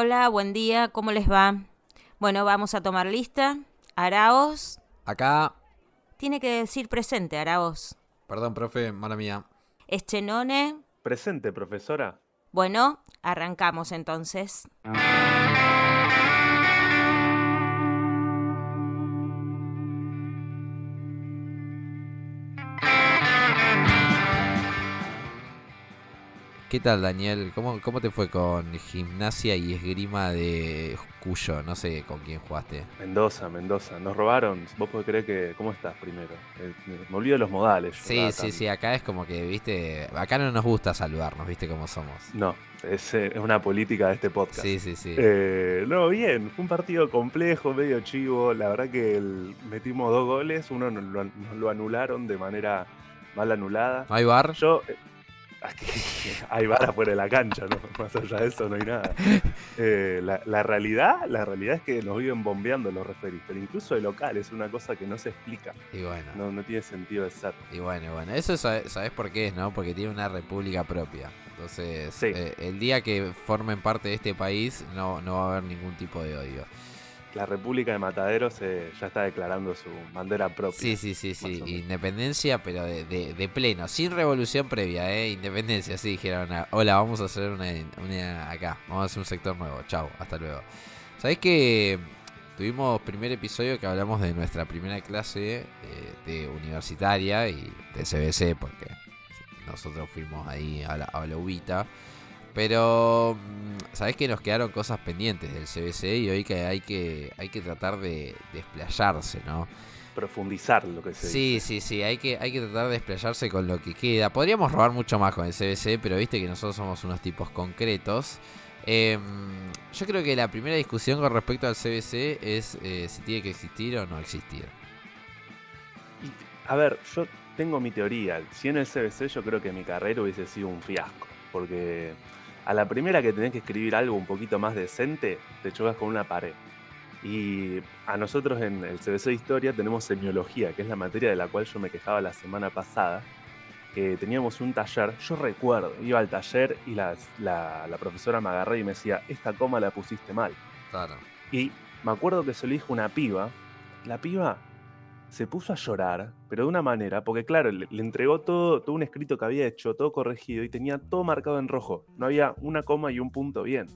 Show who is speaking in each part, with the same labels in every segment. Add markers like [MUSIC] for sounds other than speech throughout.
Speaker 1: Hola, buen día, ¿cómo les va? Bueno, vamos a tomar lista. Araos.
Speaker 2: Acá.
Speaker 1: Tiene que decir presente, Araos.
Speaker 2: Perdón, profe, mala mía.
Speaker 1: Eschenone.
Speaker 3: Presente, profesora.
Speaker 1: Bueno, arrancamos entonces.
Speaker 2: ¿Qué tal, Daniel? ¿Cómo, ¿Cómo te fue con gimnasia y esgrima de Cuyo? No sé con quién jugaste.
Speaker 3: Mendoza, Mendoza. Nos robaron. Vos podés creer que. ¿Cómo estás primero? Eh, me olvido de los modales.
Speaker 2: Sí, sí, sí. Acá es como que, viste. Acá no nos gusta saludarnos, viste cómo somos.
Speaker 3: No, es, eh, es una política de este podcast.
Speaker 2: Sí, sí, sí.
Speaker 3: Eh, no, bien. Fue un partido complejo, medio chivo. La verdad que metimos dos goles. Uno nos lo, nos lo anularon de manera mal anulada.
Speaker 2: ¿Hay bar?
Speaker 3: Yo. [LAUGHS] hay vara fuera de la cancha, ¿no? [LAUGHS] Más allá de eso no hay nada. Eh, la, realidad, la realidad es que nos viven bombeando los referís, pero incluso de local es una cosa que no se explica.
Speaker 2: Y bueno.
Speaker 3: No, no tiene sentido de ser.
Speaker 2: Y bueno, bueno, eso sabes, por qué es, ¿no? Porque tiene una república propia. Entonces, eh, el día que formen parte de este país no, no va a haber ningún tipo de odio
Speaker 3: la República de Mataderos eh, ya está declarando su bandera propia.
Speaker 2: Sí, sí, sí, sí. Independencia, pero de, pleno, sin revolución previa, ¿eh? Independencia, sí, dijeron, ah, hola, vamos a hacer una, acá, vamos a hacer un sector nuevo, chao, hasta luego. ¿Sabés que tuvimos primer episodio que hablamos de nuestra primera clase eh, de universitaria y de CBC, porque nosotros fuimos ahí a la, a la UBITA. Pero, mm, ¿sabés que nos quedaron cosas pendientes del CBC y hoy que hay que, hay que tratar de desplayarse, ¿no?
Speaker 3: Profundizar lo que se
Speaker 2: Sí, sí, sí, hay que, hay que tratar de desplayarse con lo que queda. Podríamos robar mucho más con el CBC, pero viste que nosotros somos unos tipos concretos. Em, yo creo que la primera discusión con respecto al CBC es eh, si tiene que existir o no existir.
Speaker 3: A ver, yo tengo mi teoría. Si en el CBC yo creo que mi carrera hubiese sido un fiasco. Porque a la primera que tenés que escribir algo un poquito más decente, te chocas con una pared. Y a nosotros en el CBC de Historia tenemos semiología, que es la materia de la cual yo me quejaba la semana pasada, que teníamos un taller, yo recuerdo, iba al taller y la, la, profesora me agarré y me decía, esta coma la pusiste mal.
Speaker 2: Claro.
Speaker 3: Y me acuerdo que se lo dijo una piba, la piba se puso a llorar, pero de una manera, porque claro, le, entregó todo, todo un escrito que había hecho, todo corregido, y tenía todo marcado en rojo. No había una coma y un punto bien.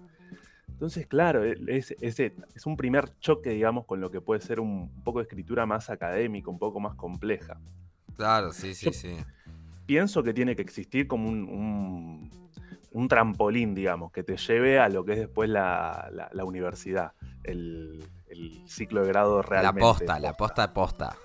Speaker 3: Entonces, claro, e, es, es, un primer choque, digamos, con lo que puede ser un, poco de escritura más académica, un poco más compleja.
Speaker 2: Claro, sí, sí, sí.
Speaker 3: Pienso que tiene que existir como un, un, trampolín, digamos, que te lleve a lo que es después la, la universidad. El, el ciclo de grado realmente.
Speaker 2: La posta, la posta posta.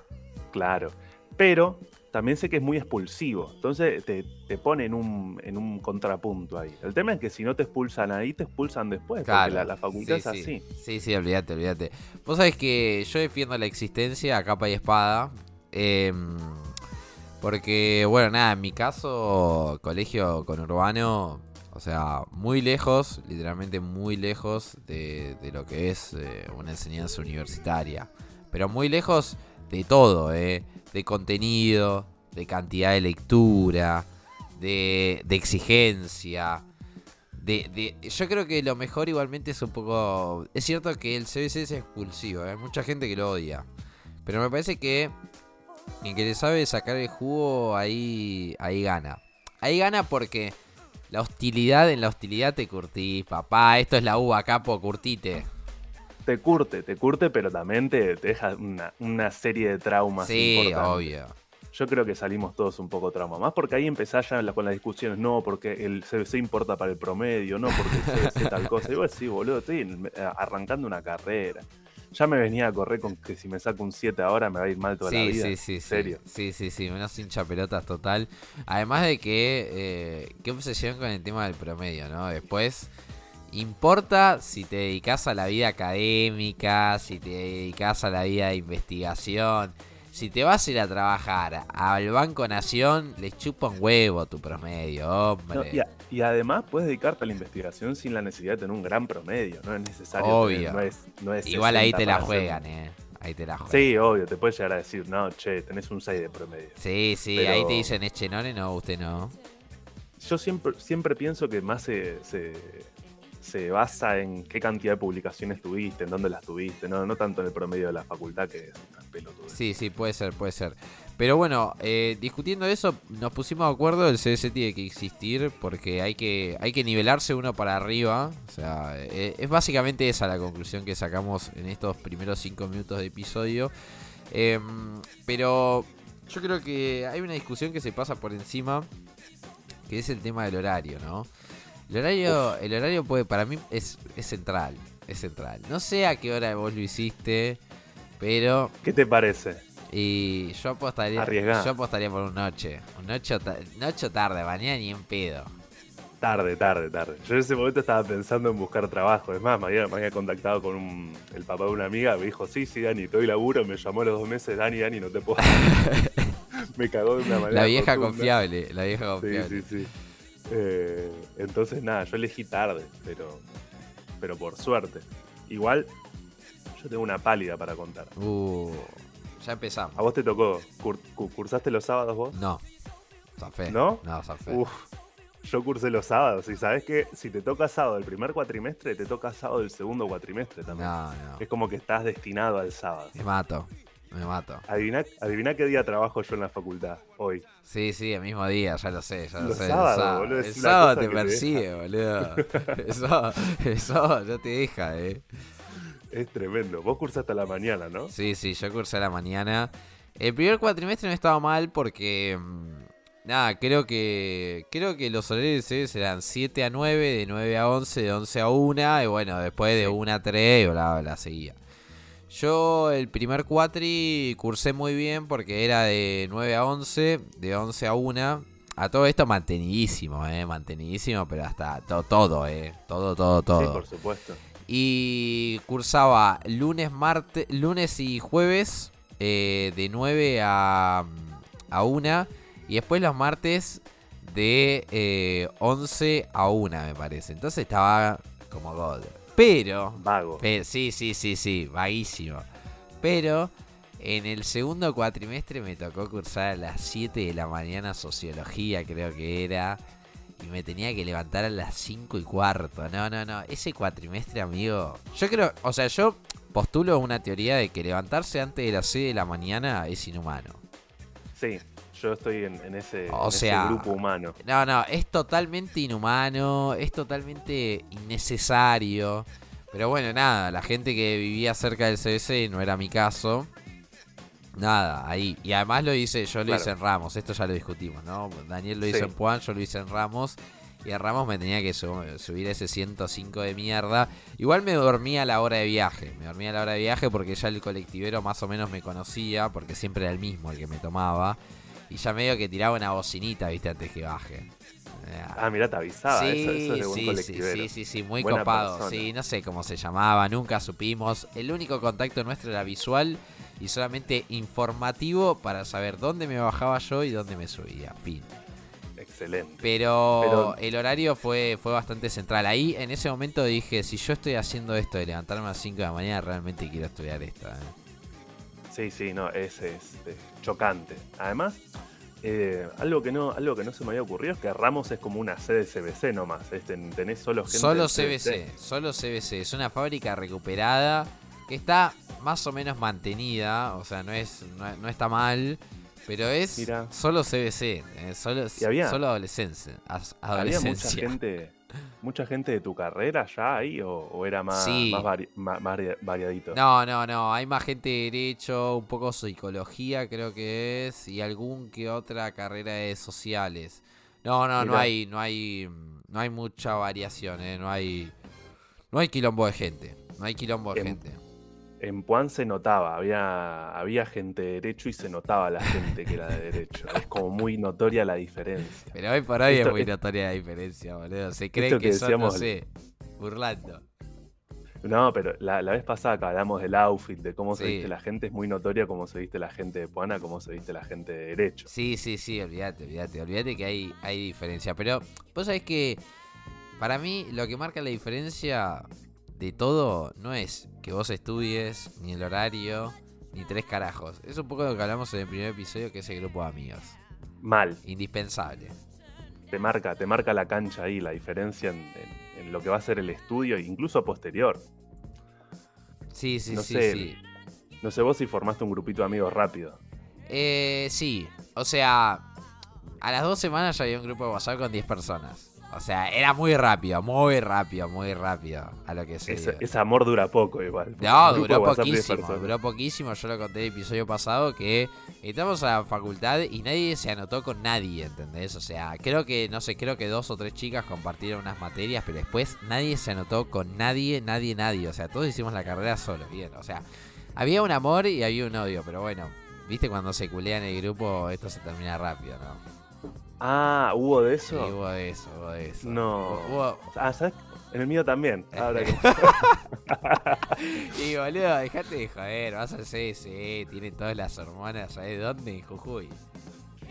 Speaker 3: Claro. Pero también sé que es muy expulsivo. Entonces te, pone en un, en un contrapunto ahí. El tema es que si no te expulsan ahí, te expulsan después. Claro. Porque la, facultad es así.
Speaker 2: Sí, sí, olvídate, olvídate. Vos sabés que yo defiendo la existencia a capa y espada. Em, porque, bueno, nada, en mi caso, colegio con urbano o sea, muy lejos, literalmente muy lejos de, lo que es eh, una enseñanza universitaria. Pero muy lejos de todo, eh, de contenido, de cantidad de lectura, de, exigencia. De, yo creo que lo mejor igualmente es un poco... Es cierto que el CBC es expulsivo, hay mucha gente que lo odia. Pero me parece que quien que le sabe sacar el jugo ahí, ahí gana. Ahí gana porque la hostilidad, en la hostilidad te curtís, papá. Esto es la uva, capo, curtite.
Speaker 3: Te curte, te curte, pero también te, deja una, serie de traumas.
Speaker 2: Sí, obvio.
Speaker 3: Yo creo que salimos todos un poco trauma. Más porque ahí empezás ya con las discusiones. No, porque el CBC importa para el promedio. No, porque el CBC tal cosa. Y vos sí, boludo, estoy arrancando una carrera ya me venía a correr con que si me saco un 7 ahora me va a ir mal toda la vida.
Speaker 2: Sí, sí, ¿En serio? Sí, sí, sí, menos hincha pelotas total. Además de que, eh, qué obsesión con el tema del promedio, ¿no? Después, importa si te dedicas a la vida académica, si te dedicas a la vida de investigación. Si te vas a ir a trabajar al Banco Nación, les chupa un huevo tu promedio, hombre.
Speaker 3: y, además puedes dedicarte a la investigación sin la necesidad de tener un gran promedio. No es necesario.
Speaker 2: Obvio. no es, Igual ahí te la juegan, eh. Ahí te la juegan.
Speaker 3: Sí, obvio. Te puedes llegar a decir, no, che, tenés un 6 de promedio.
Speaker 2: Sí, sí. Ahí te dicen, es chenone, no, usted no.
Speaker 3: Yo siempre, siempre pienso que más se, se basa en qué cantidad de publicaciones tuviste, en dónde las tuviste, no, no tanto en el promedio de la facultad, que es una pelotudez.
Speaker 2: Sí, sí, puede ser, puede ser. Pero bueno, eh, discutiendo eso, nos pusimos de acuerdo, el CS tiene que existir porque hay que, hay que nivelarse uno para arriba. O sea, eh, es básicamente esa la conclusión que sacamos en estos primeros cinco minutos de episodio. Em, pero yo creo que hay una discusión que se pasa por encima, que es el tema del horario, ¿no? El horario, el horario puede, para mí es, es central, es central. No sé a qué hora vos lo hiciste, pero
Speaker 3: ¿Qué te parece?
Speaker 2: y yo apostaría,
Speaker 3: Arriesgá.
Speaker 2: yo apostaría por un noche, un noche, o ta- noche o tarde, mañana ni en pedo.
Speaker 3: Tarde, tarde, tarde. Yo en ese momento estaba pensando en buscar trabajo. Es más, me había, me había contactado con un- el papá de una amiga. Me dijo, sí, sí, Dani, te doy laburo. Me llamó a los dos meses. Dani, Dani, no te puedo. [LAUGHS] [LAUGHS] me cagó de una manera.
Speaker 2: La vieja
Speaker 3: rotunda.
Speaker 2: confiable, la vieja
Speaker 3: Sí,
Speaker 2: confiable.
Speaker 3: sí, sí. Eh, entonces, nada, yo elegí tarde, pero, pero por suerte. Igual, yo tengo una pálida para contar.
Speaker 2: Uh, ya empezamos.
Speaker 3: ¿A vos te tocó? Cur- cu- ¿Cursaste los sábados vos?
Speaker 2: No, zafé.
Speaker 3: ¿No?
Speaker 2: No, zafé.
Speaker 3: Uf, yo cursé los sábados y sabes que si te toca sábado el primer cuatrimestre, te toca sábado el segundo cuatrimestre también.
Speaker 2: No, no.
Speaker 3: Es como que estás destinado al sábado.
Speaker 2: Me mato, me mato.
Speaker 3: Adivina, adivina qué día trabajo yo en la facultad hoy.
Speaker 2: Sí, sí, el mismo día, ya lo sé, ya lo
Speaker 3: Los
Speaker 2: sé. el
Speaker 3: sábados,
Speaker 2: sábado.
Speaker 3: boludo,
Speaker 2: El sábado te
Speaker 3: que te
Speaker 2: persigue, boludo. Eso, eso ya te deja, eh.
Speaker 3: Es tremendo. Vos cursaste a la mañana, ¿no?
Speaker 2: Sí, sí, yo cursé a la mañana. El primer cuatrimestre no estaba mal porque. mm, Nada, creo que. Creo que los horarios ¿eh? eran 7 a 9, de 9 a 11, de 11 a 1. Y bueno, después de 1 a 3, y bla, bla, seguía. Yo el primer cuatri cursé muy bien porque era de 9 a 11, de 11 a 1. A todo esto mantenidísimo, eh, mantenidísimo, pero hasta to- todo, eh. Todo, todo, todo.
Speaker 3: Sí, por supuesto.
Speaker 2: Y cursaba lunes, martes, lunes y jueves eh, de 9 a, a 1. Y después los martes de eh, 11 a 1, me parece. Entonces estaba como God. Pero,
Speaker 3: Vago.
Speaker 2: pe- sí, sí, sí, sí, vaguísimo. Pero en el segundo cuatrimestre me tocó cursar a las 7 de la mañana sociología, creo que era. Y me tenía que levantar a las 5 y cuarto. No, no, no. Ese cuatrimestre, amigo. Yo creo, o sea, yo postulo una teoría de que levantarse antes de las 6 de la mañana es inhumano.
Speaker 3: Sí, yo estoy en, en ese,
Speaker 2: O
Speaker 3: en ese grupo humano.
Speaker 2: No, no, es totalmente inhumano, es totalmente innecesario. Pero bueno, nada, la gente que vivía cerca del CBC no era mi caso. Nada, ahí. Y además lo hice, yo lo
Speaker 3: Claro.
Speaker 2: hice en Ramos, esto ya lo discutimos, ¿no? Daniel lo hizo
Speaker 3: Sí.
Speaker 2: en Puan, yo lo hice en Ramos. Y a Ramos me tenía que su- subir ese 105 de mierda. Igual me dormía a la hora de viaje. Me dormía a la hora de viaje porque ya el colectivero más o menos me conocía. Porque siempre era el mismo el que me tomaba. Y ya medio que tiraba una bocinita, viste, antes que baje. Eh,
Speaker 3: Ah, mirá, te avisaba.
Speaker 2: sí,
Speaker 3: eso, eso es de buen
Speaker 2: sí, sí,
Speaker 3: colectivero.
Speaker 2: sí, sí, sí, muy
Speaker 3: Buena
Speaker 2: copado.
Speaker 3: persona.
Speaker 2: Sí, no sé cómo se llamaba, nunca supimos. El único contacto nuestro era visual y solamente informativo para saber dónde me bajaba yo y dónde me subía. Fin.
Speaker 3: Excelente.
Speaker 2: Pero,
Speaker 3: Pero-
Speaker 2: el horario fue, fue bastante central. Ahí en ese momento dije, si yo estoy haciendo esto de levantarme a las 5 de la mañana, realmente quiero estudiar esta. ¿eh?
Speaker 3: Sí, sí, no, es, es, chocante. Además, eh, algo, que no, algo que no se me había ocurrido es que Ramos es como una sede CBC nomás. tenés solo gente.
Speaker 2: Solo
Speaker 3: del
Speaker 2: CBC, solo CBC. Es una fábrica recuperada que está más o menos mantenida. O sea, no es no, no está mal. Pero es solo CBC. eh, solo,
Speaker 3: había-
Speaker 2: solo adolescencia.
Speaker 3: Había mucha gente, mucha gente de tu carrera ya ahí o, o era más,
Speaker 2: Sí.
Speaker 3: más, vari- variadito.
Speaker 2: No, no, no. Hay más gente de derecho, un poco psicología, creo que es, y algún que otra carrera de sociales. No, no, no hay, no hay, no hay mucha variación, eh, no hay, no hay quilombo de gente, no hay quilombo de
Speaker 3: Em,
Speaker 2: gente.
Speaker 3: En Puan se notaba, había, había gente de derecho y se notaba la gente que era de derecho. Es como muy notoria la diferencia.
Speaker 2: Pero hoy por hoy
Speaker 3: Esto-
Speaker 2: es muy notoria la diferencia, boludo. Se
Speaker 3: esto
Speaker 2: que,
Speaker 3: que
Speaker 2: son, no sé, burlando.
Speaker 3: No, pero la, la vez pasada que hablamos del outfit, de cómo se viste la gente, es muy notoria cómo se viste la gente de Puana, cómo se viste la gente de derecho.
Speaker 2: Sí, sí, sí, olvídate, olvídate, olvídate que hay, hay diferencia. Pero vos sabés que para mí lo que marca la diferencia de todo no es que vos estudies, ni el horario, ni tres carajos. Es un poco lo que hablamos en el primer episodio, que es el grupo de amigos.
Speaker 3: Mal,
Speaker 2: Indispensable.
Speaker 3: te marca, te marca la cancha ahí, la diferencia en, en- en en lo que va a ser el estudio, incluso posterior.
Speaker 2: Sí, sí,
Speaker 3: No
Speaker 2: sí,
Speaker 3: sé.
Speaker 2: sí.
Speaker 3: No sé vos si formaste un grupito de amigos rápido.
Speaker 2: Eh, sí, o sea, a las dos semanas ya había un grupo de WhatsApp con 10 personas. O sea, era muy rápido, muy rápido, muy rápido a lo que se
Speaker 3: Ese, ese amor dura poco igual.
Speaker 2: No, duró
Speaker 3: WhatsApp de 10
Speaker 2: poquísimo, duró poquísimo. Yo lo conté en el episodio pasado que entramos a la facultad y nadie se anotó con nadie, ¿entendés? O sea, creo que, no sé, creo que dos o tres chicas compartieron unas materias, pero después nadie se anotó con nadie, nadie, nadie. O sea, todos hicimos la carrera solos, bien. O sea, había un amor y había un odio, pero bueno, viste cuando se culea en el grupo, esto se termina rápido, ¿no?
Speaker 3: Ah, ¿hubo de
Speaker 2: Sí,
Speaker 3: eso?
Speaker 2: hubo de eso, hubo de eso.
Speaker 3: No.
Speaker 2: Hubo-
Speaker 3: Ah, ¿sabes? En el mío también. [LAUGHS] Ahora que-
Speaker 2: Y boludo, dejate de joder, vas al CSE, tiene todas las hormonas, ¿sabes dónde? En Jujuy.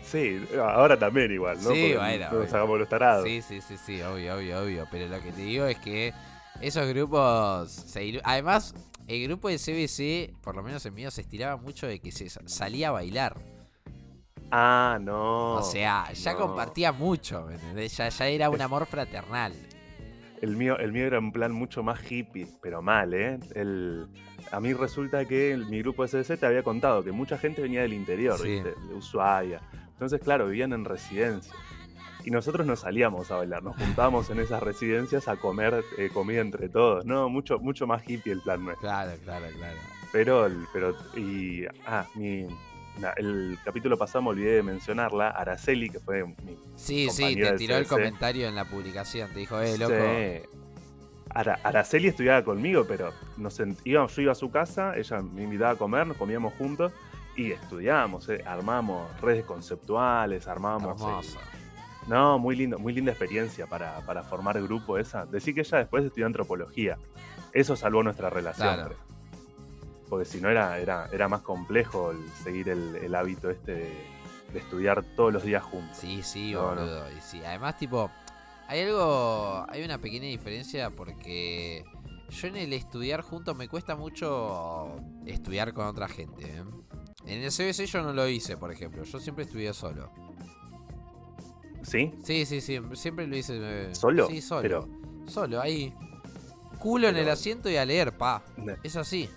Speaker 3: Sí, ahora también igual, ¿no?
Speaker 2: Sí, bueno,
Speaker 3: no
Speaker 2: bueno.
Speaker 3: nos hagamos los tarados.
Speaker 2: Sí, sí, sí, sí, obvio, obvio, obvio. Pero lo que te digo es que esos grupos. se ilu- Además, el grupo de CBC, por lo menos el mío, se estiraba mucho de que se sa- salía a bailar.
Speaker 3: Ah, no.
Speaker 2: o sea, ya
Speaker 3: no.
Speaker 2: compartía mucho, ¿me entendés? Ya, ya era un amor fraternal.
Speaker 3: El mío, el mío era un plan mucho más hippie, pero mal, ¿eh? El, a mí resulta que el- mi grupo CDC te había contado que mucha gente venía del interior,
Speaker 2: Sí.
Speaker 3: ¿viste? De Ushuaia. Entonces, claro, vivían en residencias. Y nosotros no salíamos a bailar, nos juntábamos en esas residencias a comer eh, comida entre todos, ¿no? Mucho, mucho más hippie el plan nuestro.
Speaker 2: Claro, claro, claro.
Speaker 3: Pero, pero, y, ah, mi, el capítulo pasado me olvidé de mencionarla, Araceli, que fue mi
Speaker 2: Sí, sí, te tiró el comentario en la publicación. Te dijo, eh, loco.
Speaker 3: Sí. Ara- Araceli estudiaba conmigo, pero nos íbamos, yo iba a su casa, ella me invitaba a comer, nos comíamos juntos y estudiábamos, eh, armamos redes conceptuales, armábamos... eh, no, muy lindo, muy linda experiencia para, para formar grupo esa. Decir que ella después estudió antropología. Eso salvó nuestra relación.
Speaker 2: Claro.
Speaker 3: Porque si no era, era, era más complejo el seguir el, el hábito este de, de estudiar todos los días juntos.
Speaker 2: Sí, sí,
Speaker 3: No, no.
Speaker 2: boludo. Y sí, además, tipo, hay algo, hay una pequeña diferencia porque yo en el estudiar juntos me cuesta mucho estudiar con otra gente. ¿eh? En el CBC yo no lo hice, por ejemplo. Yo siempre estudié solo.
Speaker 3: ¿Sí?
Speaker 2: Sí, sí, sí. Siempre lo hice. eh,
Speaker 3: ¿Solo?
Speaker 2: Sí, solo.
Speaker 3: Pero-
Speaker 2: Solo, ahí. Culo en el asiento y a leer, pa.
Speaker 3: Ne-
Speaker 2: Es así.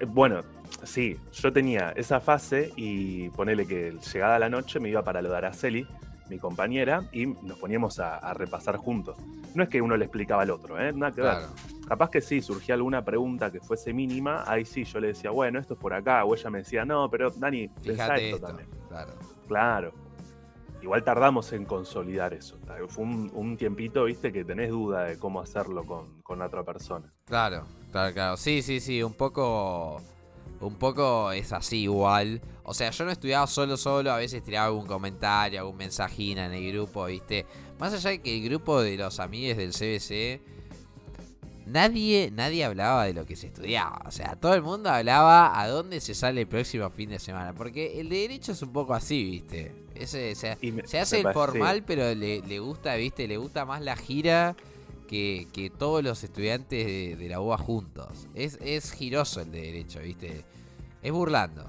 Speaker 3: Eh, Bueno, sí, yo tenía esa fase y ponele que llegada la noche me iba para lo de Araceli, mi compañera, y nos poníamos a, a repasar juntos. No es que uno le explicaba al otro, ¿eh? Nada que ver.
Speaker 2: Claro.
Speaker 3: Capaz que sí, surgía alguna pregunta que fuese mínima, ahí sí yo le decía, bueno, esto es por acá, o ella me decía, no, pero Dani, pensá
Speaker 2: Fíjate
Speaker 3: esto,
Speaker 2: esto.
Speaker 3: también.
Speaker 2: Claro.
Speaker 3: Claro. Igual tardamos en consolidar eso. Fue un, un tiempito, viste, que tenés duda de cómo hacerlo con, con otra persona.
Speaker 2: Claro, claro, claro. Sí, sí, sí, un poco. Un poco es así igual. O sea, yo no estudiaba solo, solo. A veces tiraba algún comentario, algún mensajín en el grupo, ¿viste? Más allá de que el grupo de los amigos del CBC. Nadie, nadie hablaba de lo que se estudiaba. O sea, todo el mundo hablaba a dónde se sale el próximo fin de semana. Porque el de derecho es un poco así, ¿viste? Ese, o sea,
Speaker 3: Y me-
Speaker 2: se hace
Speaker 3: me
Speaker 2: el
Speaker 3: parece-
Speaker 2: formal, pero le, le gusta, ¿viste? Le gusta más la gira que, que todos los estudiantes de, de la UBA juntos. Es, es giroso el de derecho, ¿viste? Es burlando.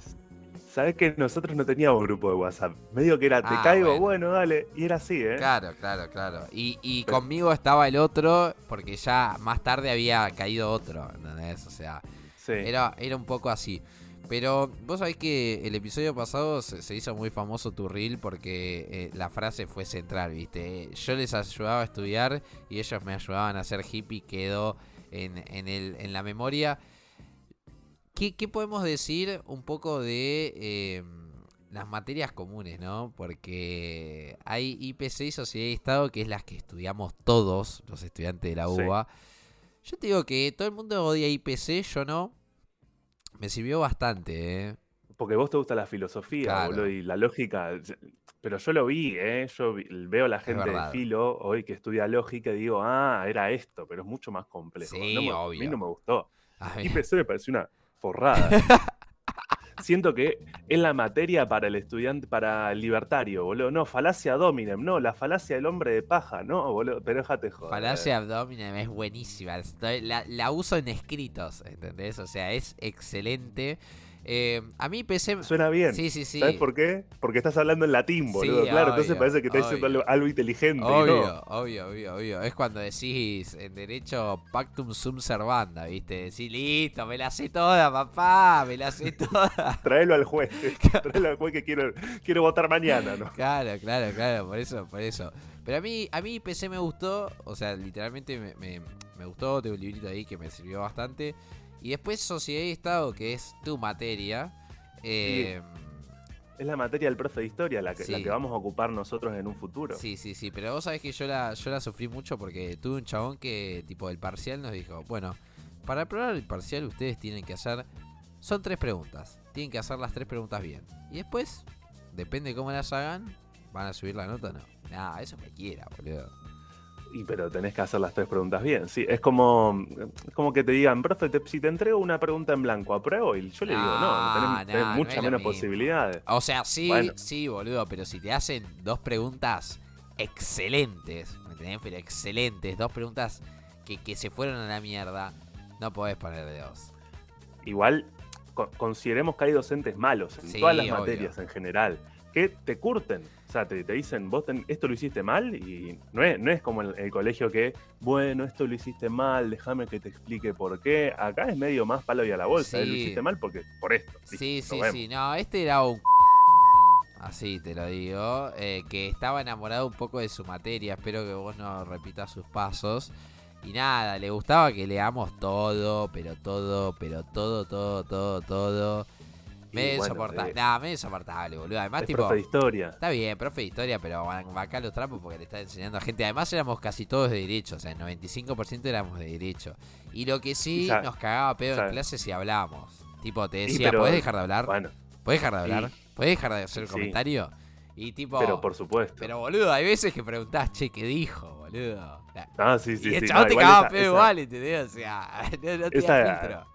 Speaker 3: Sabés que nosotros no teníamos grupo de WhatsApp. Medio que era, te
Speaker 2: Ah,
Speaker 3: caigo,
Speaker 2: bueno.
Speaker 3: bueno. dale. Y era así, ¿eh?
Speaker 2: Claro, claro, claro. Y, y
Speaker 3: Pero-
Speaker 2: conmigo estaba el otro, porque ya más tarde había caído otro, ¿entendés? O sea,
Speaker 3: Sí.
Speaker 2: era, era un poco así. Pero vos sabés que el episodio pasado se, se hizo muy famoso tu reel porque eh, la frase fue central, ¿viste? Yo les ayudaba a estudiar y ellos me ayudaban a ser hippie, quedó en, en, el, en la memoria. ¿Qué, qué podemos decir un poco de eh, las materias comunes, no? Porque hay IPC y Sociedad y Estado, que es las que estudiamos todos los estudiantes de la
Speaker 3: Sí.
Speaker 2: UBA. Yo te digo que todo el mundo odia IPC, yo no. Me sirvió bastante, ¿eh?
Speaker 3: Porque vos te gusta la filosofía,
Speaker 2: Claro.
Speaker 3: boludo, y la lógica. Pero yo lo vi, ¿eh? Yo vi- veo a la gente de filo hoy que estudia lógica y digo, ah, era esto, pero es mucho más complejo.
Speaker 2: Sí,
Speaker 3: No me- A mí no me gustó.
Speaker 2: A
Speaker 3: IPC [LAUGHS] me pareció una forrada. Siento que es la materia para el estudiante, para el libertario, boludo. No, falacia dominem, no, la falacia del hombre de paja, no, boludo. Pero déjate joder.
Speaker 2: Falacia abdomen es buenísima. La, la uso en escritos, ¿entendés? O sea, es excelente. Eh, a mí PC...
Speaker 3: Suena bien.
Speaker 2: Sí, sí, sí.
Speaker 3: ¿Sabes por qué? Porque estás hablando en latín, boludo.
Speaker 2: Sí,
Speaker 3: claro, entonces parece que estás diciendo
Speaker 2: obvio.
Speaker 3: algo, algo inteligente.
Speaker 2: Obvio,
Speaker 3: no.
Speaker 2: obvio, obvio, obvio. Es cuando decís en derecho pactum sum servanda, ¿viste? Decís, listo, me la sé toda, papá, me la sé [LAUGHS] toda.
Speaker 3: Tráelo al juez. [LAUGHS] Tráelo al juez que quiero, quiero votar mañana, ¿no?
Speaker 2: Claro, claro, claro, por eso, por eso. Pero a mí, a mí PC me gustó, o sea, literalmente me, me, me gustó, tengo un librito ahí que me sirvió bastante. Y después Sociedad y Estado, que es tu materia. eh,
Speaker 3: Es la materia del profe de historia la que, la que vamos a ocupar nosotros en un futuro.
Speaker 2: Sí, sí, sí, pero vos sabés que yo la, yo la sufrí mucho porque tuve un chabón que, tipo, el parcial nos dijo, bueno, para aprobar el parcial ustedes tienen que hacer, son tres preguntas, tienen que hacer las tres preguntas bien. Y después, depende cómo las hagan, van a subir la nota o no. Nah, eso me quiera, boludo.
Speaker 3: Y pero tenés que hacer las tres preguntas bien. Sí, es como, es como que te digan, profe, te- si te entrego una pregunta en blanco, ¿apruebo? Y yo le digo, no,
Speaker 2: No,
Speaker 3: tenés,
Speaker 2: no,
Speaker 3: tenés
Speaker 2: no
Speaker 3: muchas menos
Speaker 2: mismo.
Speaker 3: posibilidades.
Speaker 2: O sea, sí,
Speaker 3: Bueno.
Speaker 2: sí, boludo, pero si te hacen dos preguntas excelentes, ¿me entendés? Pero excelentes, dos preguntas que, que se fueron a la mierda, no podés poner de dos.
Speaker 3: Igual, co- consideremos que hay docentes malos en
Speaker 2: Sí,
Speaker 3: todas las
Speaker 2: obvio.
Speaker 3: materias en general, que te curten. O sea, te, te dicen, vos ten- esto lo hiciste mal y no es, no es como en el colegio que, bueno, esto lo hiciste mal, déjame que te explique por qué. Acá es medio más palo y a la bolsa, ¿eh? lo hiciste mal porque por esto.
Speaker 2: Sí, sí, sí. No, este era un. [LAUGHS] Así te lo digo. eh, que estaba enamorado un poco de su materia. Espero que vos no repitas sus pasos. Y nada, le gustaba que leamos todo, pero todo, pero todo, todo, todo, todo. Medio
Speaker 3: bueno,
Speaker 2: insoportable.
Speaker 3: eh,
Speaker 2: Nah, medio insoportable, boludo. Además,
Speaker 3: es
Speaker 2: tipo.
Speaker 3: profe de historia.
Speaker 2: Está bien, profe de historia, pero acá los trapos porque le está enseñando a gente. Además, éramos casi todos de derecho, o sea, el 95% éramos de derecho. Y lo que sí nos cagaba pedo en clase si hablábamos. Tipo, te decía,
Speaker 3: pero-
Speaker 2: ¿podés dejar de hablar?
Speaker 3: Bueno,
Speaker 2: ¿Podés dejar de hablar?
Speaker 3: Y-
Speaker 2: ¿Podés dejar de hacer el
Speaker 3: Sí.
Speaker 2: comentario? Y tipo.
Speaker 3: pero por supuesto.
Speaker 2: pero, boludo, hay veces que preguntás, che, ¿qué dijo, boludo?
Speaker 3: Ah, sí, sí,
Speaker 2: y el
Speaker 3: sí. no,
Speaker 2: te cagaba pedo igual, ¿entendés? O sea, [LAUGHS] no, no tenía
Speaker 3: Esa-
Speaker 2: filtro.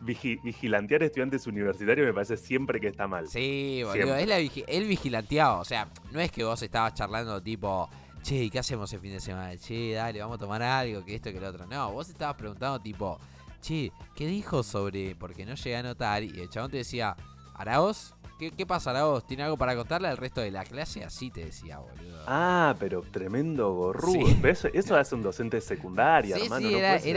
Speaker 3: Vigi- vigilantear estudiantes universitarios me parece siempre que está mal.
Speaker 2: Sí, boludo, es la vigi- el vigilanteado. O sea, no es que vos estabas charlando tipo, che, ¿y ¿qué hacemos el fin de semana? Che, dale, vamos a tomar algo, que esto, que lo otro. No, vos estabas preguntando tipo, che, ¿qué dijo sobre porque no llegué a notar? Y el chabón te decía, ¿Araos? ¿Qué, ¿Qué pasa, Araos? ¿Tiene algo para contarle al resto de la clase? Así te decía, boludo.
Speaker 3: Ah, pero tremendo gorrudo.
Speaker 2: Sí.
Speaker 3: Eso, eso hace un docente de secundaria,
Speaker 2: sí,
Speaker 3: hermano.
Speaker 2: sí,
Speaker 3: no
Speaker 2: era así,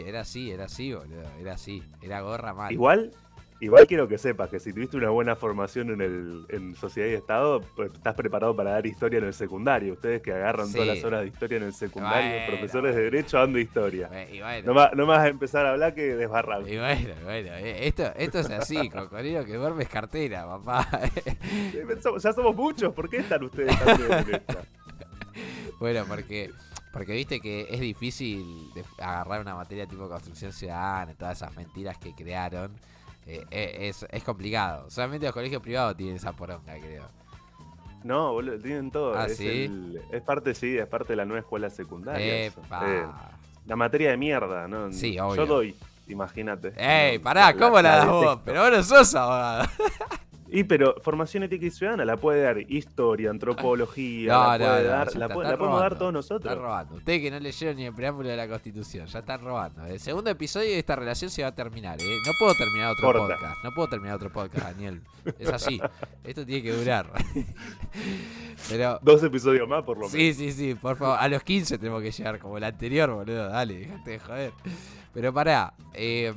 Speaker 2: era así, era así, boludo. Era así, era gorra mal.
Speaker 3: Igual, igual quiero que sepas que si tuviste una buena formación en el en sociedad y estado, pues, estás preparado para dar historia en el secundario. Ustedes que agarran
Speaker 2: Sí.
Speaker 3: todas las horas de historia en el secundario,
Speaker 2: Bueno,
Speaker 3: profesores de derecho dando historia.
Speaker 2: Bueno,
Speaker 3: No, a empezar a hablar que desbarrar.
Speaker 2: y bueno, bueno, eh, esto, esto es así, [LAUGHS] cocorino que duerme es cartera, papá.
Speaker 3: Ya somos muchos, ¿por qué están ustedes esta? [LAUGHS]
Speaker 2: Bueno, porque porque viste que es difícil de- agarrar una materia tipo construcción ciudadana, todas esas mentiras que crearon. Eh, eh, es, es complicado. Solamente los colegios privados tienen esa poronga, creo.
Speaker 3: No, boludo, tienen todo.
Speaker 2: Ah,
Speaker 3: es,
Speaker 2: ¿sí?
Speaker 3: el- es parte, sí, es parte de la nueva escuela secundaria. Eh, la materia de mierda, ¿no?
Speaker 2: Sí, obvio.
Speaker 3: Yo doy, imagínate.
Speaker 2: Ey, pará, ¿cómo la, das vos? Pero vos no sos abogado.
Speaker 3: Y pero formación ética y ciudadana la puede dar historia, antropología, [LAUGHS]
Speaker 2: No,
Speaker 3: la
Speaker 2: no,
Speaker 3: puede
Speaker 2: no,
Speaker 3: dar, la, puede- podemos dar todos
Speaker 2: Están
Speaker 3: nosotros.
Speaker 2: robando. Ustedes que no leyeron ni el preámbulo de la Constitución, ya están robando. El segundo episodio de esta relación se va a terminar, ¿eh? No puedo terminar otro
Speaker 3: Corta.
Speaker 2: podcast. No puedo terminar otro podcast, Daniel. Es así. [LAUGHS] Esto tiene que durar. [LAUGHS] Pero.
Speaker 3: Dos episodios más por lo menos.
Speaker 2: Sí, sí, sí, por favor. A los 15 tenemos que llegar, como el anterior, boludo. Dale, dejate de joder. Pero pará. eh,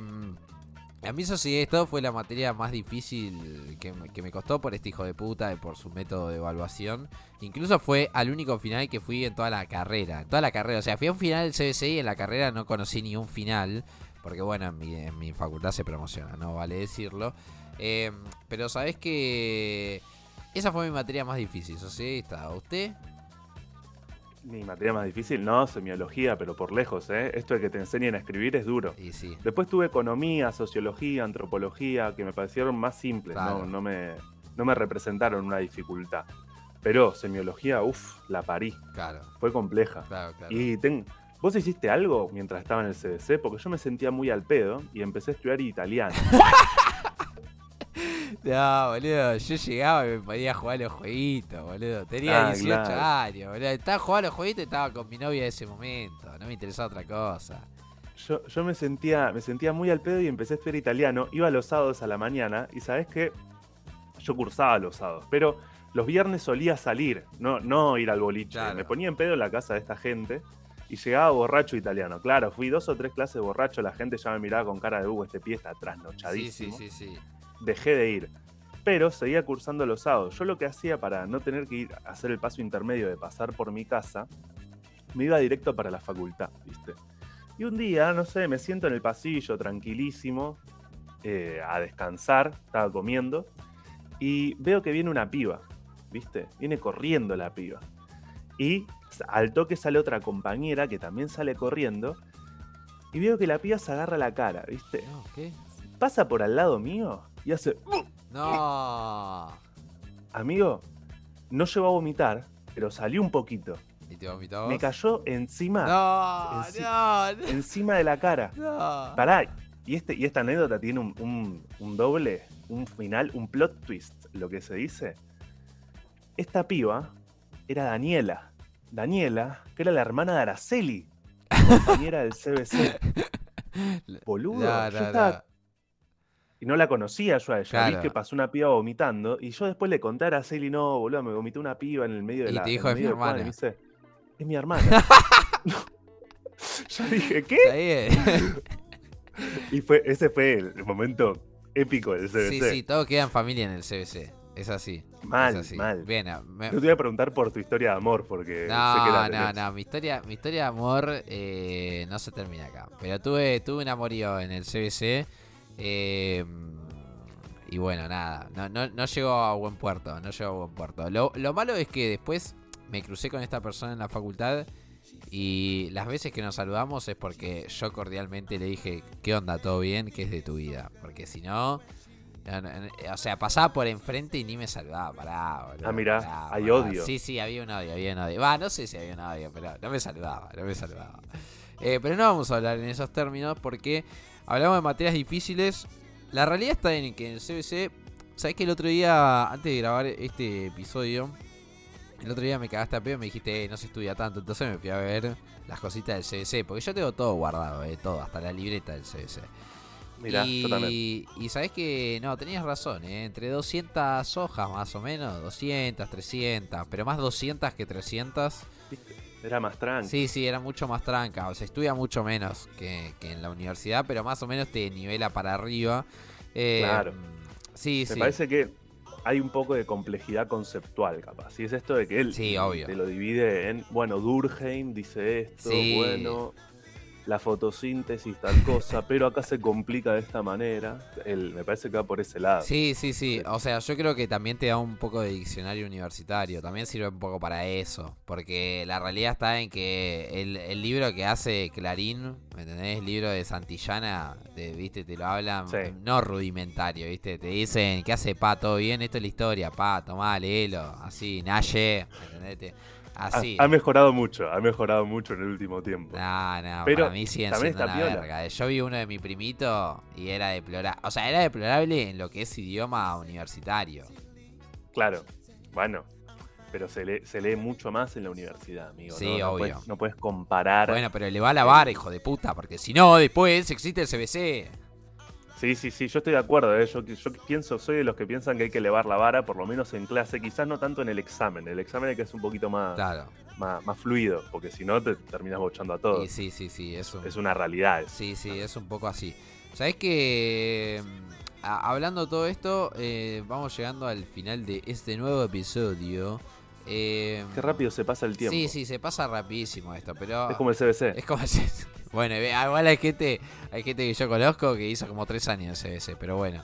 Speaker 2: a mí sociedad y Estado fue la materia más difícil que, me- costó por este hijo de puta y por su método de evaluación. Incluso fue al único final que fui en toda la carrera. En toda la carrera. O sea, fui a un final del y en la carrera no conocí ni un final. Porque bueno, en mi, facultad se promociona, no vale decirlo. Eh, pero sabés que esa fue mi materia más difícil, Estado. ¿Usted?
Speaker 3: Mi materia más difícil, no, semiología, pero por lejos, ¿eh? Esto de que te enseñen a escribir es duro.
Speaker 2: Y sí.
Speaker 3: Después tuve economía, sociología, antropología, que me parecieron más simples,
Speaker 2: Claro.
Speaker 3: no, no, me, no me representaron una dificultad. Pero semiología, uff, la parí,
Speaker 2: Claro,
Speaker 3: fue compleja.
Speaker 2: claro, claro.
Speaker 3: Y ten- ¿Vos hiciste algo mientras estaba en el CDC? Porque yo me sentía muy al pedo y empecé a estudiar italiano. [LAUGHS] [LAUGHS]
Speaker 2: No, boludo, yo llegaba y me jugar a los jueguitos, boludo. Tenía
Speaker 3: Ah,
Speaker 2: 18
Speaker 3: claro.
Speaker 2: años, boludo. Estaba jugando a los jueguitos y estaba con mi novia de ese momento. No me interesaba otra cosa.
Speaker 3: yo, yo me, sentía, me sentía muy al pedo y empecé a estudiar italiano. Iba los sábados a la mañana y sabes qué? Yo cursaba los sábados, pero los viernes solía salir, no, no ir al boliche.
Speaker 2: Claro.
Speaker 3: Me ponía en pedo en la casa de esta gente y llegaba borracho italiano. Claro, fui dos o tres clases de borracho, la gente ya me miraba con cara de Hugo, este pie está
Speaker 2: Sí,
Speaker 3: trasnochadísimo.
Speaker 2: sí, sí, sí.
Speaker 3: Dejé de ir. Pero seguía cursando los sábados. Yo lo que hacía para no tener que ir a hacer el paso intermedio de pasar por mi casa, me iba directo para la facultad, ¿viste? Y un día, no sé, me siento en el pasillo tranquilísimo eh, a descansar, estaba comiendo, y veo que viene una piba, ¿viste? Viene corriendo la piba. Y al toque sale otra compañera que también sale corriendo, y veo que la piba se agarra la cara, ¿viste? Pasa por al lado mío y hace,
Speaker 2: No.
Speaker 3: amigo, no llegó a vomitar, pero salió un poquito.
Speaker 2: ¿Y te vomitó?
Speaker 3: Me cayó encima,
Speaker 2: No,
Speaker 3: encima de la cara.
Speaker 2: no.
Speaker 3: Pará, y, este, y esta anécdota tiene un, un- un doble, un final, un plot twist, lo que se dice. Esta piba era Daniela. Daniela, que era la hermana de Araceli, compañera del CBC. [LAUGHS] Boludo,
Speaker 2: No,
Speaker 3: yo estaba-. Y no la conocía yo a ella.
Speaker 2: Claro.
Speaker 3: Vi que pasó una piba vomitando. Y yo después le conté a Araceli, no, boludo, me vomitó una piba en el medio de
Speaker 2: Y
Speaker 3: la.
Speaker 2: te
Speaker 3: en
Speaker 2: dijo, "Es mi
Speaker 3: medio del cuadro", y
Speaker 2: hermana.
Speaker 3: me dice, es mi hermana. [LAUGHS] [LAUGHS] yo dije, ¿qué?
Speaker 2: Está bien. [LAUGHS]
Speaker 3: Y fue, ese fue el, momento épico del CBC.
Speaker 2: Sí, sí, todo queda en familia en el CBC. Es así.
Speaker 3: Mal,
Speaker 2: es así.
Speaker 3: mal.
Speaker 2: Bien, a- me-
Speaker 3: Yo te voy a preguntar por tu historia de amor, porque sé que
Speaker 2: No,
Speaker 3: la
Speaker 2: no, no, mi historia, mi historia de amor eh, no se termina acá. Pero tuve, tuve un amorío en el CBC. Eh, y bueno, nada, no, no, no llegó a buen puerto, no llegó a buen puerto. Lo, lo malo es que después me crucé con esta persona en la facultad y las veces que nos saludamos es porque yo cordialmente le dije, ¿qué onda? ¿Todo bien? ¿Qué es de tu vida? Porque si no... no, no, no, o sea, pasaba por enfrente y ni me saludaba, pará, boludo,
Speaker 3: Ah, mirá,
Speaker 2: pará,
Speaker 3: hay
Speaker 2: pará.
Speaker 3: odio.
Speaker 2: Sí, sí, había un odio, había un odio. Va, no sé si había un odio, pero no me saludaba, no me saludaba. Eh, pero no vamos a hablar en esos términos porque hablamos de materias difíciles. La realidad está en que en el CBC, ¿sabés que el otro día, antes de grabar este episodio, el otro día me cagaste a pedo y me dijiste, "Eh, no se estudia tanto, entonces me fui a ver las cositas del CBC, porque yo tengo todo guardado, eh, todo, hasta la libreta del CBC.
Speaker 3: Mirá,
Speaker 2: y, y sabés que, no, tenías razón, ¿eh? entre 200 hojas más o menos, 200, 300, pero más 200 que 300.
Speaker 3: Era más tranqui.
Speaker 2: Sí, sí, era mucho más tranca, o sea, estudia mucho menos que, que en la universidad, pero más o menos te nivela para arriba. Eh,
Speaker 3: Claro.
Speaker 2: Sí,
Speaker 3: Me
Speaker 2: sí.
Speaker 3: parece que hay un poco de complejidad conceptual, capaz. Y es esto de que él
Speaker 2: Sí, obvio.
Speaker 3: te lo divide en, bueno, Durkheim dice esto,
Speaker 2: Sí.
Speaker 3: bueno, la fotosíntesis, tal cosa, pero acá se complica de esta manera. Él, me parece que va por ese lado.
Speaker 2: Sí, sí, sí. O sea, yo creo que también te da un poco de diccionario universitario. También sirve un poco para eso. Porque la realidad está en que el, el libro que hace Clarín, ¿me entendés? El libro de Santillana, te, ¿viste? Te lo hablan
Speaker 3: Sí.
Speaker 2: no rudimentario, ¿viste? Te dicen, ¿qué hace Pa? ¿Todo bien? Esto es la historia, Pa, tomá, léelo. Así, Naye, ¿me entendés? Te- Así.
Speaker 3: ha mejorado mucho, ha mejorado mucho en el último tiempo.
Speaker 2: No, no,
Speaker 3: Pero
Speaker 2: para mí siguen
Speaker 3: también
Speaker 2: siendo una verga. Yo vi uno de mi primito y era deplorable. O sea, era deplorable en lo que es idioma universitario.
Speaker 3: Claro, bueno, pero se lee, se lee mucho más en la universidad, amigo.
Speaker 2: Sí,
Speaker 3: ¿no? No
Speaker 2: obvio.
Speaker 3: puedes, no puedes comparar.
Speaker 2: Bueno, pero le va a lavar, hijo de puta, porque si no, después existe el CBC.
Speaker 3: Sí, sí, sí, yo estoy de acuerdo. ¿eh? Yo, yo pienso, soy de los que piensan que hay que elevar la vara, por lo menos en clase, quizás no tanto en el examen. El examen hay que ser un poquito más,
Speaker 2: Claro.
Speaker 3: más, más fluido, porque si no te terminas bochando a todos.
Speaker 2: sí, sí, sí, es un,
Speaker 3: Es una realidad. eso.
Speaker 2: sí, sí, es un poco así. ¿Sabés que a- hablando todo esto, eh, vamos llegando al final de este nuevo episodio. Eh,
Speaker 3: Qué rápido se pasa el tiempo.
Speaker 2: Sí, sí, se pasa rapidísimo esto, pero
Speaker 3: Es como el CBC.
Speaker 2: Es como si- Bueno, ve- igual hay gente, hay gente que yo conozco que hizo como tres años en CBC, pero bueno.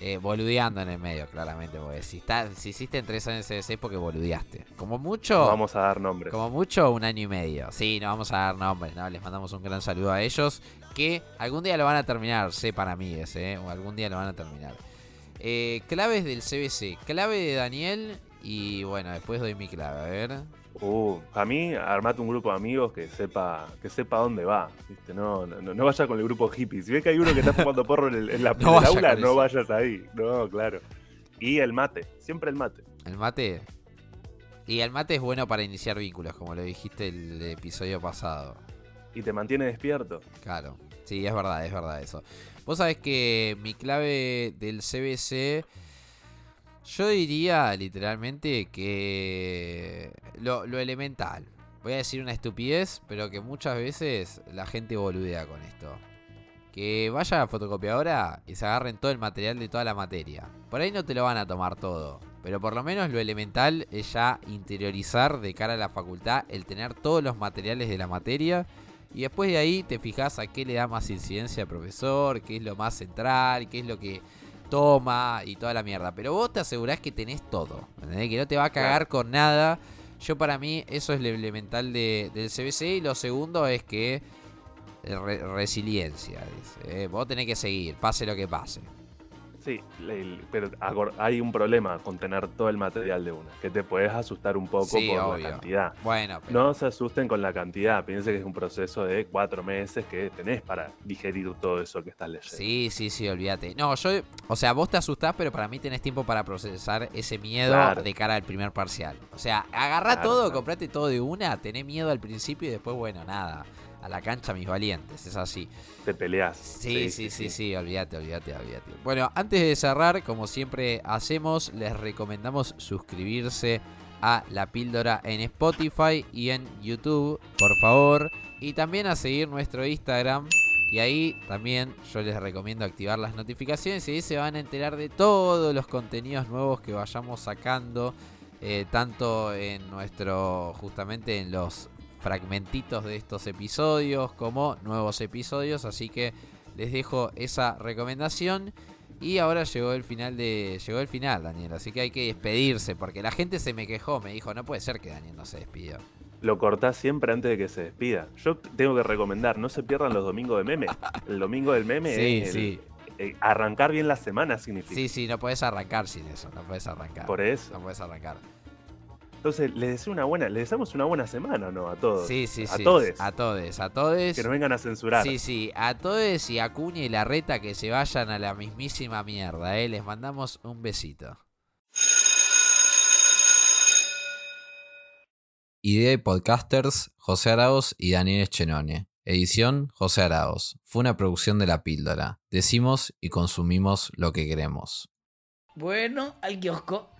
Speaker 2: eh, boludeando en el medio, claramente, porque si está, si hiciste en tres años en CBC es porque boludeaste. Como mucho,
Speaker 3: No vamos a dar nombres.
Speaker 2: como mucho, un año y medio. Sí, no vamos a dar nombres, ¿no? Les mandamos un gran saludo a ellos, que algún día lo van a terminar, sepan amigues, ¿eh? O algún día lo van a terminar. Eh, claves del CBC, clave de Daniel y bueno, después doy mi clave, a ver.
Speaker 3: Uh, para mí, armate un grupo de amigos que sepa, que sepa dónde va. ¿viste? No, no, no vaya con el grupo hippie. Si ves que hay uno que está fumando porro en, el, en la, [LAUGHS]
Speaker 2: No
Speaker 3: el aula, no vayas ahí. No, claro. Y el mate, siempre el mate.
Speaker 2: El mate. Y el mate es bueno para iniciar vínculos, como lo dijiste el episodio pasado.
Speaker 3: Y te mantiene despierto.
Speaker 2: Claro. Sí, es verdad, es verdad eso. Vos sabés que mi clave del CBC, yo diría literalmente que lo, lo elemental. Voy a decir una estupidez, pero que muchas veces la gente boludea con esto. Que vaya a la fotocopiadora y se agarren todo el material de toda la materia. Por ahí no te lo van a tomar todo. Pero por lo menos lo elemental es ya interiorizar de cara a la facultad el tener todos los materiales de la materia. Y después de ahí te fijas a qué le da más incidencia al profesor, qué es lo más central, qué es lo que toma y toda la mierda. Pero vos te asegurás que tenés todo. ¿entendés? Que no te va a cagar con nada. Yo para mí eso es lo elemental de, del CBC. Y lo segundo es que re- resiliencia. ¿eh? Vos tenés que seguir, pase lo que pase.
Speaker 3: Sí, pero hay un problema con tener todo el material de una, que te puedes asustar un poco
Speaker 2: Sí,
Speaker 3: por
Speaker 2: obvio.
Speaker 3: la cantidad.
Speaker 2: Bueno, pero
Speaker 3: No se asusten con la cantidad, piensen que es un proceso de cuatro meses que tenés para digerir todo eso que estás leyendo.
Speaker 2: Sí, sí, sí, olvídate. No, yo, o sea, vos te asustás, pero para mí tenés tiempo para procesar ese miedo
Speaker 3: Claro.
Speaker 2: de cara al primer parcial. O sea, agarrá
Speaker 3: Claro,
Speaker 2: todo,
Speaker 3: claro.
Speaker 2: comprate todo de una, tenés miedo al principio y después, bueno, nada. A la cancha, mis valientes, es así.
Speaker 3: Te peleas.
Speaker 2: Sí, sí, sí, sí, olvídate, olvídate, olvídate. Bueno, antes de cerrar, como siempre hacemos, les recomendamos suscribirse a La Píldora en Spotify y en YouTube, por favor. Y también a seguir nuestro Instagram. Y ahí también yo les recomiendo activar las notificaciones y ahí se van a enterar de todos los contenidos nuevos que vayamos sacando. eh, tanto en nuestro, justamente en los fragmentitos de estos episodios como nuevos episodios. Así que les dejo esa recomendación. Y ahora llegó el final de. Llegó el final, Daniel. Así que hay que despedirse. Porque la gente se me quejó. Me dijo, no puede ser que Daniel no se despidió.
Speaker 3: Lo cortás siempre antes de que se despida. Yo tengo que recomendar, no se pierdan los domingos de meme. El domingo del meme [LAUGHS]
Speaker 2: Sí,
Speaker 3: es el- eh, arrancar bien la semana significa.
Speaker 2: Sí, sí, no puedes arrancar sin eso. No puedes arrancar.
Speaker 3: Por eso.
Speaker 2: No puedes arrancar.
Speaker 3: Entonces, les deseo una buena, les deseamos una buena semana, ¿no? A todos.
Speaker 2: Sí, sí,
Speaker 3: a
Speaker 2: sí.
Speaker 3: todos.
Speaker 2: A todos, a todos.
Speaker 3: Que nos vengan a censurar.
Speaker 2: Sí, sí, a todos y a Cuña y Larreta que se vayan a la mismísima mierda, ¿eh? Les mandamos un besito. Idea y podcasters, José Araos y Daniel Chenone. Edición, José Araos. Fue una producción de La Píldora. Decimos y consumimos lo que queremos.
Speaker 4: Bueno, al kiosco.